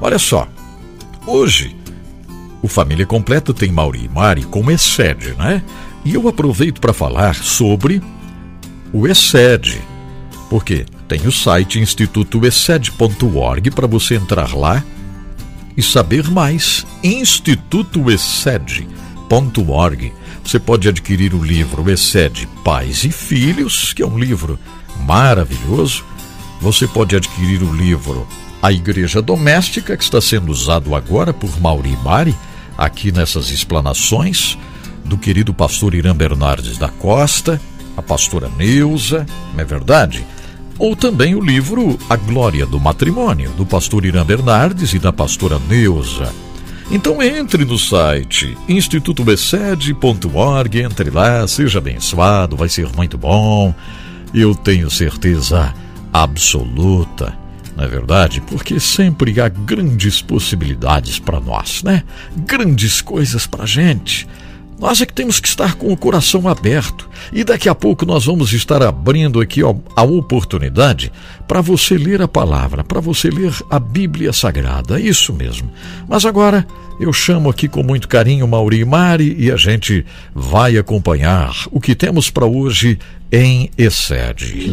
Olha só, hoje o Família Completa tem Mauri e Mari como excede, né? E eu aproveito para falar sobre o excede. Porque tem o site institutoexcede.org para você entrar lá e saber mais. institutoexcede.org. Você pode adquirir o livro Excede Pais e Filhos, que é um livro maravilhoso. Você pode adquirir o livro A Igreja Doméstica, que está sendo usado agora por Mauri Mari, aqui nessas explanações, do querido pastor Irã Bernardes da Costa, a pastora Neuza, não é verdade? Ou também o livro A Glória do Matrimônio, do pastor Irã Bernardes e da pastora Neuza. Então entre no site institutobecede.org, entre lá, seja abençoado, vai ser muito bom. Eu tenho certeza absoluta, é verdade? Porque sempre há grandes possibilidades para nós, né? Grandes coisas para gente. Nós é que temos que estar com o coração aberto. E daqui a pouco nós vamos estar abrindo aqui ó, a oportunidade para você ler a palavra, para você ler a Bíblia Sagrada. Isso mesmo. Mas agora eu chamo aqui com muito carinho Mauri e Mari e a gente vai acompanhar o que temos para hoje em Excede.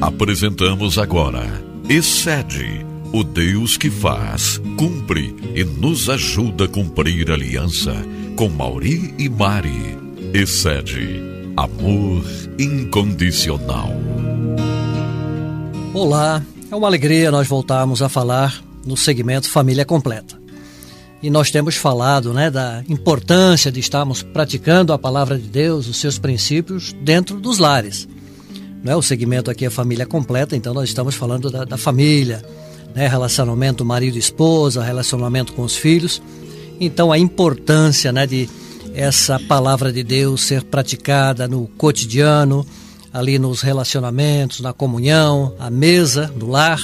Apresentamos agora Excede o Deus que faz, cumpre e nos ajuda a cumprir aliança com Mauri e Mari. Excede amor incondicional. Olá, é uma alegria nós voltarmos a falar no segmento Família Completa. E nós temos falado né, da importância de estarmos praticando a palavra de Deus, os seus princípios, dentro dos lares. Não é? O segmento aqui é Família Completa, então nós estamos falando da, da família, né, relacionamento marido-esposa, relacionamento com os filhos. Então a importância né, de essa palavra de Deus ser praticada no cotidiano, ali nos relacionamentos, na comunhão, à mesa, no lar.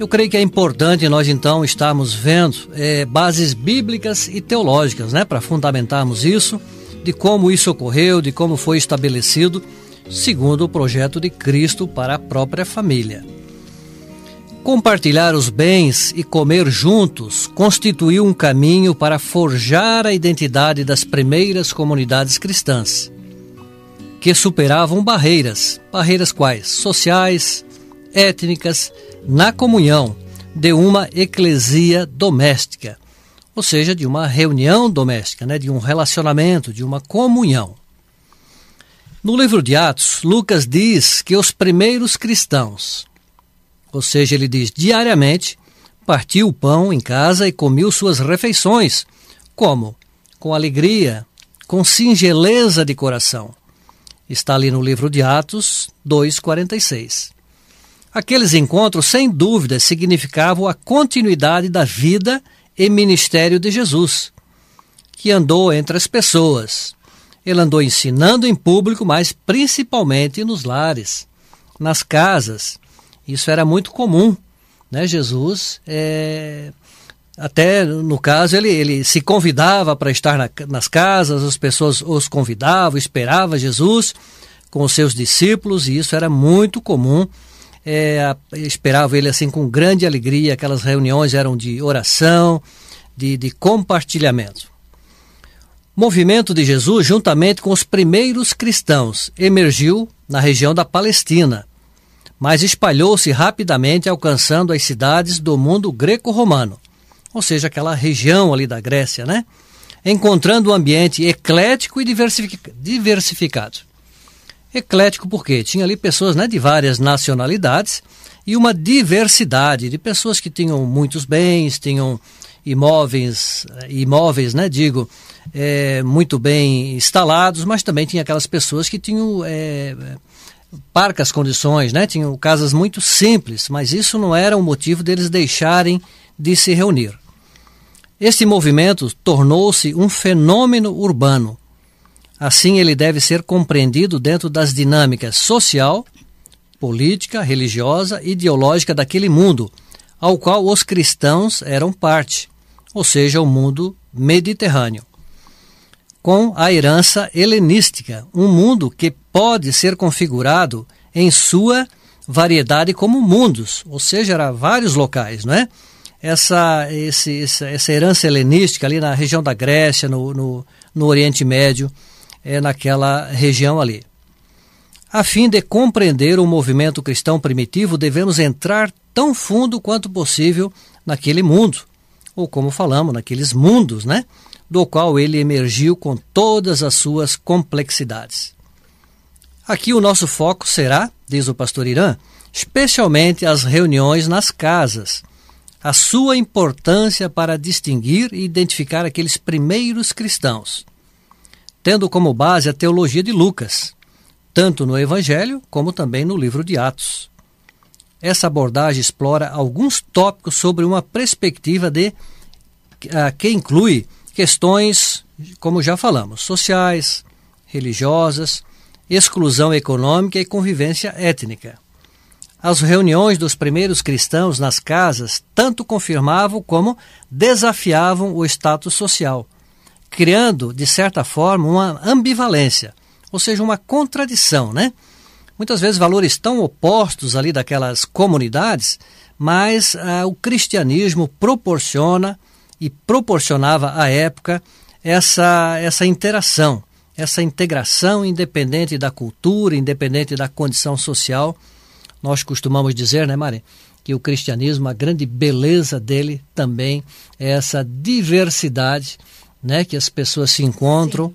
Eu creio que é importante nós então estarmos vendo é, bases bíblicas e teológicas, né, para fundamentarmos isso, de como isso ocorreu, de como foi estabelecido, segundo o projeto de Cristo para a própria família. Compartilhar os bens e comer juntos constituiu um caminho para forjar a identidade das primeiras comunidades cristãs, que superavam barreiras, barreiras quais? Sociais, étnicas, na comunhão de uma eclesia doméstica, ou seja, de uma reunião doméstica, né, de um relacionamento, de uma comunhão. No livro de Atos, Lucas diz que os primeiros cristãos, ou seja, ele diz: diariamente partiu o pão em casa e comeu suas refeições. Como? Com alegria, com singeleza de coração. Está ali no livro de Atos 2,46. Aqueles encontros, sem dúvida, significavam a continuidade da vida e ministério de Jesus, que andou entre as pessoas. Ele andou ensinando em público, mas principalmente nos lares, nas casas, isso era muito comum, né? Jesus, é, até no caso, ele, ele se convidava para estar na, nas casas, as pessoas os convidavam, esperava Jesus com os seus discípulos, e isso era muito comum. É, esperava ele assim com grande alegria, aquelas reuniões eram de oração, de, de compartilhamento. Movimento de Jesus, juntamente com os primeiros cristãos, emergiu na região da Palestina mas espalhou-se rapidamente, alcançando as cidades do mundo greco-romano, ou seja, aquela região ali da Grécia, né? Encontrando um ambiente eclético e diversificado. Eclético porque tinha ali pessoas né, de várias nacionalidades e uma diversidade de pessoas que tinham muitos bens, tinham imóveis, imóveis, né, digo, é, muito bem instalados, mas também tinha aquelas pessoas que tinham é, parcas condições, né? Tinham casas muito simples, mas isso não era um motivo deles deixarem de se reunir. Este movimento tornou-se um fenômeno urbano. Assim, ele deve ser compreendido dentro das dinâmicas social, política, religiosa e ideológica daquele mundo, ao qual os cristãos eram parte, ou seja, o mundo mediterrâneo com a herança helenística, um mundo que pode ser configurado em sua variedade como mundos, ou seja, era vários locais, não é? Essa, esse, essa, essa herança helenística ali na região da Grécia, no, no, no Oriente Médio, é naquela região ali. A fim de compreender o movimento cristão primitivo, devemos entrar tão fundo quanto possível naquele mundo, ou como falamos, naqueles mundos, né? Do qual ele emergiu com todas as suas complexidades. Aqui o nosso foco será, diz o pastor Irã, especialmente as reuniões nas casas, a sua importância para distinguir e identificar aqueles primeiros cristãos, tendo como base a teologia de Lucas, tanto no Evangelho como também no livro de Atos. Essa abordagem explora alguns tópicos sobre uma perspectiva de que inclui questões, como já falamos, sociais, religiosas, exclusão econômica e convivência étnica. As reuniões dos primeiros cristãos nas casas tanto confirmavam como desafiavam o status social, criando, de certa forma, uma ambivalência, ou seja, uma contradição, né? Muitas vezes valores tão opostos ali daquelas comunidades, mas ah, o cristianismo proporciona e proporcionava à época essa, essa interação essa integração independente da cultura, independente da condição social. Nós costumamos dizer, né, Mari, que o cristianismo, a grande beleza dele também é essa diversidade, né, que as pessoas se encontram Sim.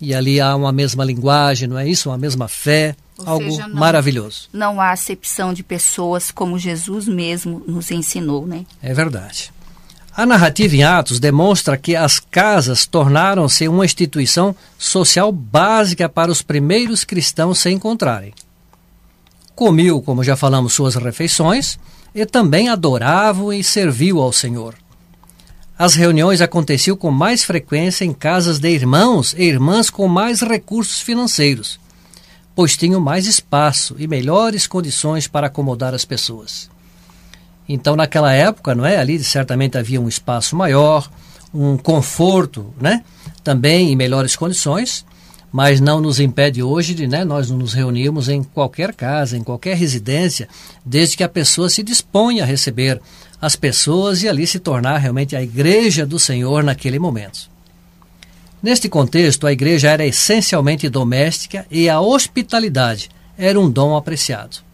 e ali há uma mesma linguagem, não é isso? Uma mesma fé, Ou algo seja, não, maravilhoso. Não há acepção de pessoas como Jesus mesmo nos ensinou, né? É verdade. A narrativa em Atos demonstra que as casas tornaram-se uma instituição social básica para os primeiros cristãos se encontrarem. Comiu, como já falamos, suas refeições e também adoravam e serviu ao Senhor. As reuniões aconteciam com mais frequência em casas de irmãos e irmãs com mais recursos financeiros, pois tinham mais espaço e melhores condições para acomodar as pessoas. Então, naquela época, não é? Ali certamente havia um espaço maior, um conforto, né? Também em melhores condições, mas não nos impede hoje de né, nós nos reunirmos em qualquer casa, em qualquer residência, desde que a pessoa se disponha a receber as pessoas e ali se tornar realmente a igreja do Senhor naquele momento. Neste contexto, a igreja era essencialmente doméstica e a hospitalidade era um dom apreciado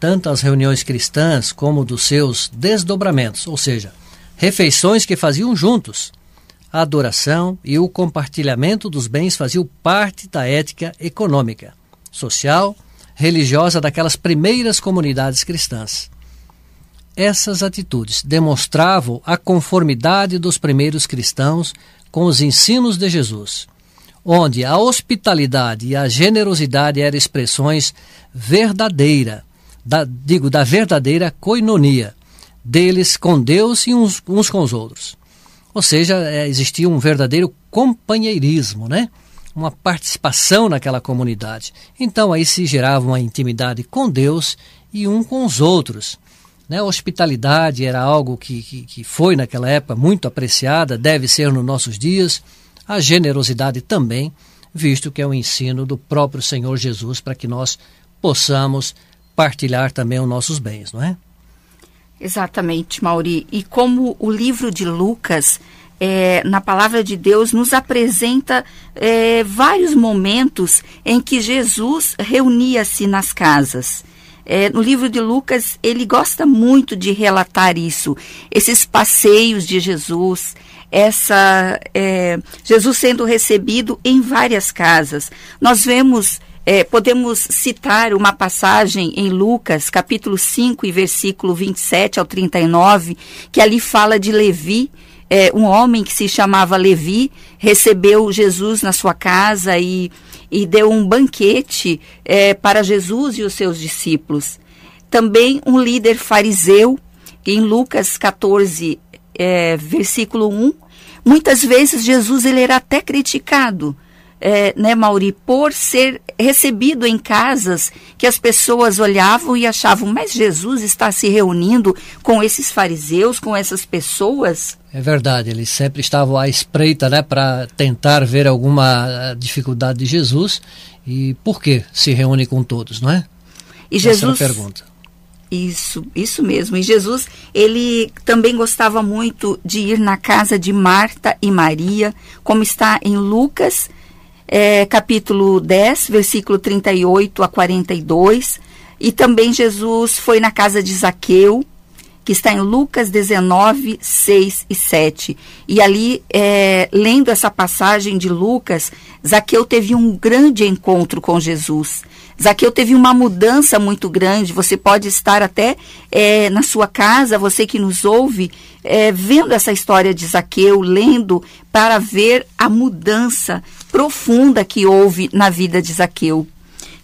tanto as reuniões cristãs como dos seus desdobramentos, ou seja, refeições que faziam juntos. A adoração e o compartilhamento dos bens faziam parte da ética econômica, social, religiosa daquelas primeiras comunidades cristãs. Essas atitudes demonstravam a conformidade dos primeiros cristãos com os ensinos de Jesus, onde a hospitalidade e a generosidade eram expressões verdadeiras da, digo, da verdadeira coinonia deles com Deus e uns, uns com os outros. Ou seja, é, existia um verdadeiro companheirismo, né? uma participação naquela comunidade. Então aí se gerava uma intimidade com Deus e um com os outros. Né? A hospitalidade era algo que, que, que foi naquela época muito apreciada, deve ser nos nossos dias. A generosidade também, visto que é o ensino do próprio Senhor Jesus para que nós possamos partilhar também os nossos bens, não é? Exatamente, Mauri. E como o livro de Lucas, é, na palavra de Deus, nos apresenta é, vários momentos em que Jesus reunia-se nas casas. É, no livro de Lucas, ele gosta muito de relatar isso, esses passeios de Jesus, essa é, Jesus sendo recebido em várias casas. Nós vemos é, podemos citar uma passagem em Lucas, capítulo 5, e versículo 27 ao 39, que ali fala de Levi, é, um homem que se chamava Levi, recebeu Jesus na sua casa e, e deu um banquete é, para Jesus e os seus discípulos. Também um líder fariseu, em Lucas 14, é, versículo 1, muitas vezes Jesus ele era até criticado é, né, Mauri, por ser recebido em casas que as pessoas olhavam e achavam, mas Jesus está se reunindo com esses fariseus, com essas pessoas? É verdade, eles sempre estavam à espreita, né, para tentar ver alguma dificuldade de Jesus e por que se reúne com todos, não é? E Jesus pergunta. Isso, isso mesmo. E Jesus, ele também gostava muito de ir na casa de Marta e Maria, como está em Lucas, é, capítulo 10, versículo 38 a 42. E também Jesus foi na casa de Zaqueu, que está em Lucas 19, 6 e 7. E ali, é, lendo essa passagem de Lucas, Zaqueu teve um grande encontro com Jesus. Zaqueu teve uma mudança muito grande. Você pode estar até é, na sua casa, você que nos ouve, é, vendo essa história de Zaqueu, lendo, para ver a mudança profunda que houve na vida de Zaqueu.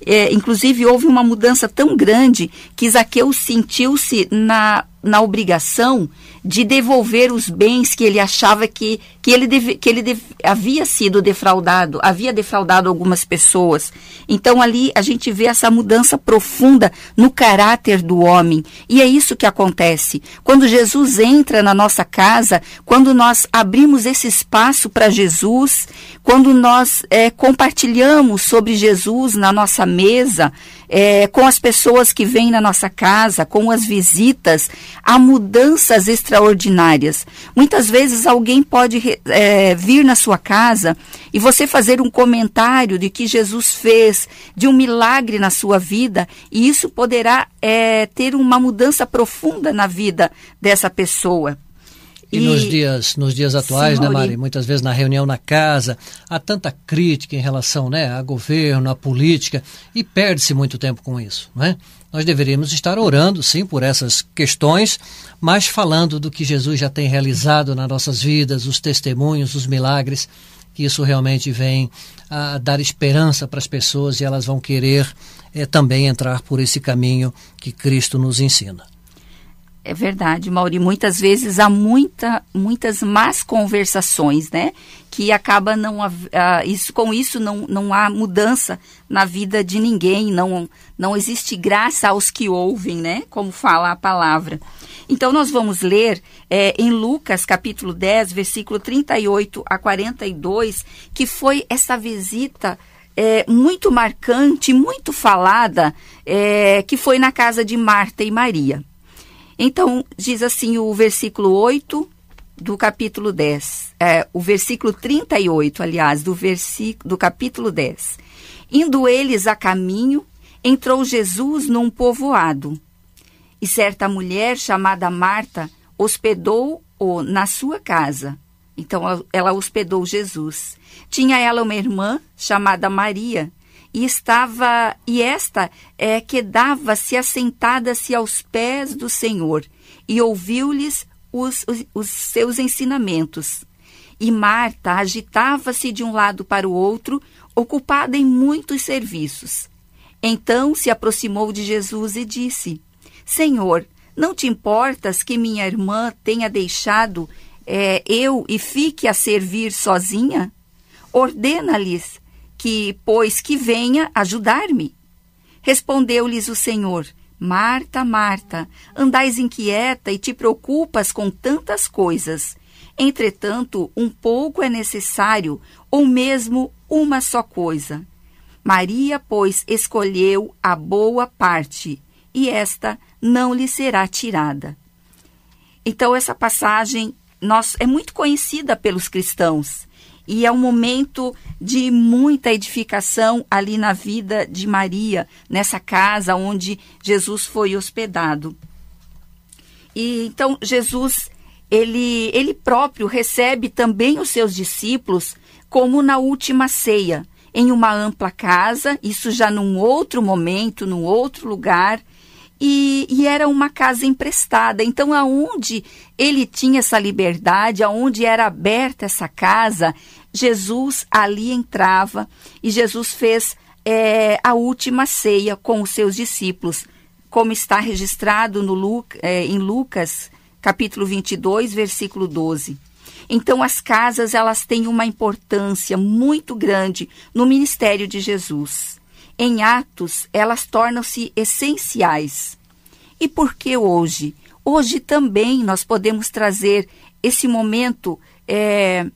É, inclusive, houve uma mudança tão grande que Zaqueu sentiu-se na na obrigação de devolver os bens que ele achava que, que ele, deve, que ele deve, havia sido defraudado, havia defraudado algumas pessoas. Então ali a gente vê essa mudança profunda no caráter do homem. E é isso que acontece. Quando Jesus entra na nossa casa, quando nós abrimos esse espaço para Jesus, quando nós é, compartilhamos sobre Jesus na nossa mesa, é, com as pessoas que vêm na nossa casa, com as visitas, há mudanças extraordinárias. Muitas vezes alguém pode é, vir na sua casa e você fazer um comentário de que Jesus fez, de um milagre na sua vida, e isso poderá é, ter uma mudança profunda na vida dessa pessoa. E, e, nos dias, nos dias atuais, né, Mari? Muitas vezes na reunião na casa, há tanta crítica em relação né, a governo, a política, e perde-se muito tempo com isso, né? Nós deveríamos estar orando, sim, por essas questões, mas falando do que Jesus já tem realizado nas nossas vidas, os testemunhos, os milagres, que isso realmente vem a dar esperança para as pessoas e elas vão querer é, também entrar por esse caminho que Cristo nos ensina. É verdade, Mauri. Muitas vezes há muita, muitas más conversações, né? Que acaba não uh, isso com isso não, não há mudança na vida de ninguém, não não existe graça aos que ouvem, né? Como fala a palavra. Então nós vamos ler é, em Lucas capítulo 10, versículo 38 a 42, que foi essa visita é, muito marcante, muito falada, é, que foi na casa de Marta e Maria. Então, diz assim o versículo 8 do capítulo 10, é, o versículo 38, aliás, do, versículo, do capítulo 10. Indo eles a caminho, entrou Jesus num povoado. E certa mulher chamada Marta hospedou-o na sua casa. Então ela hospedou Jesus. Tinha ela uma irmã chamada Maria, e estava e esta é, quedava-se assentada-se aos pés do Senhor e ouviu-lhes os, os, os seus ensinamentos. E Marta agitava-se de um lado para o outro, ocupada em muitos serviços. Então se aproximou de Jesus e disse: Senhor, não te importas que minha irmã tenha deixado é, eu e fique a servir sozinha? Ordena-lhes que, pois, que venha ajudar-me. Respondeu-lhes o Senhor: Marta, Marta, andais inquieta e te preocupas com tantas coisas. Entretanto, um pouco é necessário, ou mesmo uma só coisa. Maria, pois, escolheu a boa parte, e esta não lhe será tirada. Então, essa passagem nós, é muito conhecida pelos cristãos e é um momento de muita edificação ali na vida de Maria, nessa casa onde Jesus foi hospedado. E então Jesus, ele, ele próprio recebe também os seus discípulos, como na última ceia, em uma ampla casa, isso já num outro momento, num outro lugar, e, e, era uma casa emprestada. Então, aonde ele tinha essa liberdade, aonde era aberta essa casa, Jesus ali entrava e Jesus fez é, a última ceia com os seus discípulos, como está registrado no é, em Lucas, capítulo 22, versículo 12. Então, as casas elas têm uma importância muito grande no ministério de Jesus em atos, elas tornam-se essenciais. E por que hoje? Hoje também nós podemos trazer esse momento, é,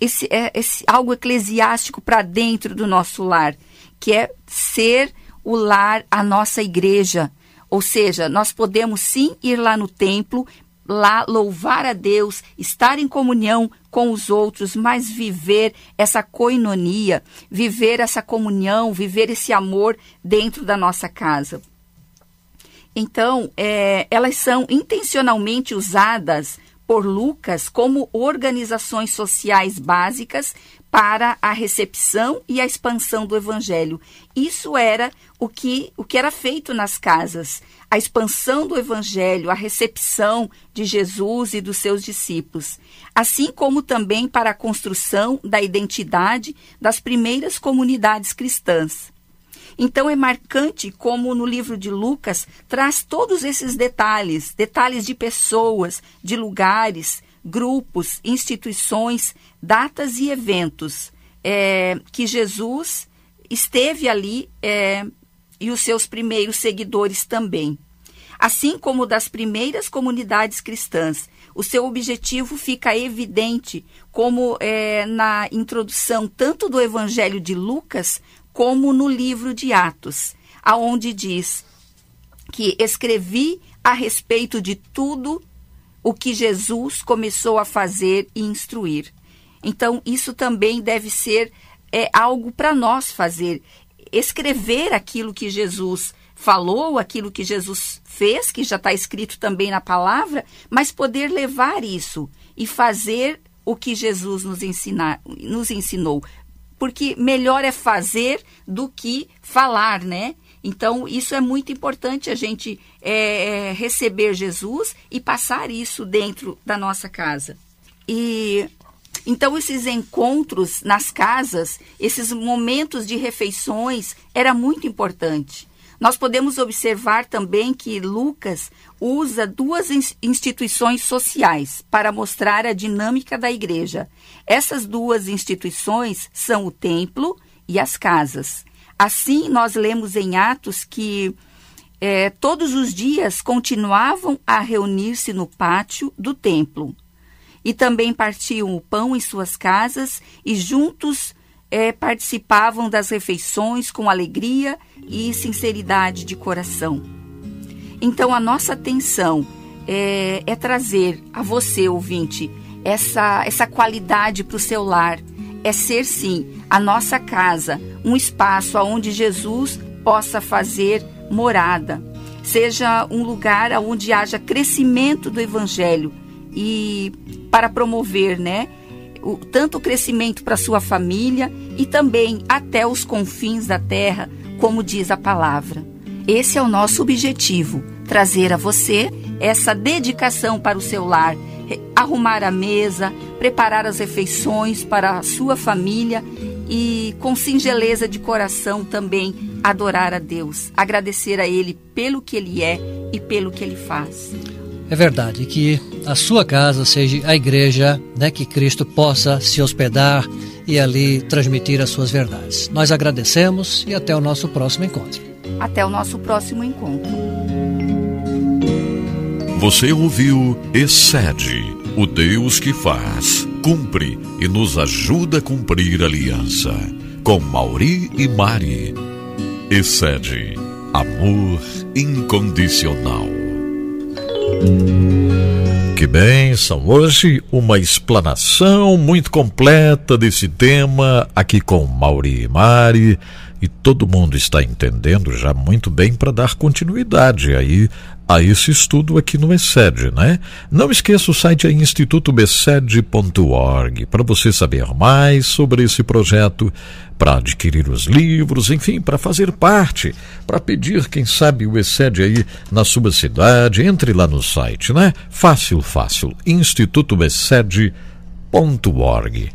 esse, é, esse algo eclesiástico para dentro do nosso lar, que é ser o lar, a nossa igreja. Ou seja, nós podemos sim ir lá no templo, lá louvar a Deus, estar em comunhão com os outros, mas viver essa coinonia, viver essa comunhão, viver esse amor dentro da nossa casa. Então, é, elas são intencionalmente usadas por Lucas como organizações sociais básicas para a recepção e a expansão do evangelho. Isso era o que, o que era feito nas casas, a expansão do evangelho, a recepção de Jesus e dos seus discípulos, assim como também para a construção da identidade das primeiras comunidades cristãs. Então é marcante como no livro de Lucas traz todos esses detalhes, detalhes de pessoas, de lugares, grupos, instituições, datas e eventos é, que Jesus esteve ali é, e os seus primeiros seguidores também. Assim como das primeiras comunidades cristãs, o seu objetivo fica evidente, como é, na introdução tanto do Evangelho de Lucas como no livro de Atos, aonde diz que escrevi a respeito de tudo o que Jesus começou a fazer e instruir. Então, isso também deve ser é, algo para nós fazer. Escrever aquilo que Jesus falou, aquilo que Jesus fez, que já está escrito também na palavra, mas poder levar isso e fazer o que Jesus nos, ensinar, nos ensinou porque melhor é fazer do que falar, né? Então, isso é muito importante a gente é, é, receber Jesus e passar isso dentro da nossa casa. E então, esses encontros nas casas, esses momentos de refeições, era muito importante. Nós podemos observar também que Lucas usa duas instituições sociais para mostrar a dinâmica da igreja. Essas duas instituições são o templo e as casas. Assim, nós lemos em Atos que é, todos os dias continuavam a reunir-se no pátio do templo. E também partiam o pão em suas casas e juntos é, participavam das refeições com alegria e sinceridade de coração. Então, a nossa atenção é, é trazer a você, ouvinte, essa, essa qualidade para o seu lar. É ser, sim, a nossa casa, um espaço onde Jesus possa fazer morada. Seja um lugar onde haja crescimento do Evangelho e para promover, né? o, tanto o crescimento para sua família e também até os confins da terra, como diz a palavra. Esse é o nosso objetivo: trazer a você essa dedicação para o seu lar, arrumar a mesa, preparar as refeições para a sua família e, com singeleza de coração, também adorar a Deus, agradecer a Ele pelo que Ele é e pelo que Ele faz. É verdade que a sua casa seja a igreja, né, que Cristo possa se hospedar e ali transmitir as suas verdades. Nós agradecemos e até o nosso próximo encontro. Até o nosso próximo encontro. Você ouviu Excede, o Deus que faz, cumpre e nos ajuda a cumprir a aliança. Com Mauri e Mari. Excede, amor incondicional. Que bênção! Hoje uma explanação muito completa desse tema aqui com Mauri e Mari e todo mundo está entendendo já muito bem para dar continuidade aí a esse estudo aqui no ESED, né? Não esqueça o site é institutobesed.org para você saber mais sobre esse projeto, para adquirir os livros, enfim, para fazer parte, para pedir, quem sabe, o ESED aí na sua cidade, entre lá no site, né? Fácil, fácil, institutobesed.org.